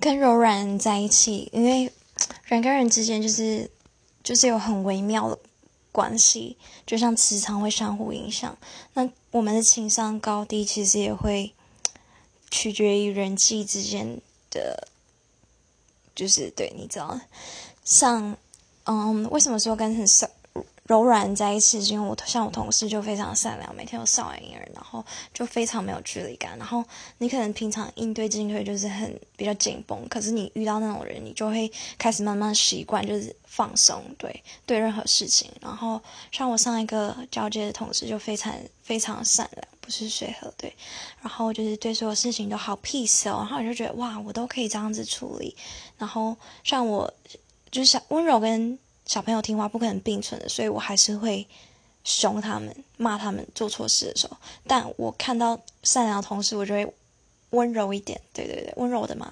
跟柔软在一起，因为人跟人之间就是就是有很微妙的关系，就像磁场会相互影响。那我们的情商高低其实也会取决于人际之间的，就是对，你知道，像嗯，为什么说跟很少？柔软在一起，因为我像我同事就非常善良，每天都笑脸迎人，然后就非常没有距离感。然后你可能平常应对进退就是很比较紧绷，可是你遇到那种人，你就会开始慢慢习惯，就是放松，对对任何事情。然后像我上一个交接的同事就非常非常善良，不是随和，对，然后就是对所有事情都好 peace 哦。然后我就觉得哇，我都可以这样子处理。然后像我就是温柔跟。小朋友听话不可能并存的，所以我还是会凶他们、骂他们做错事的时候。但我看到善良的同时，我就会温柔一点。对对对，温柔的嘛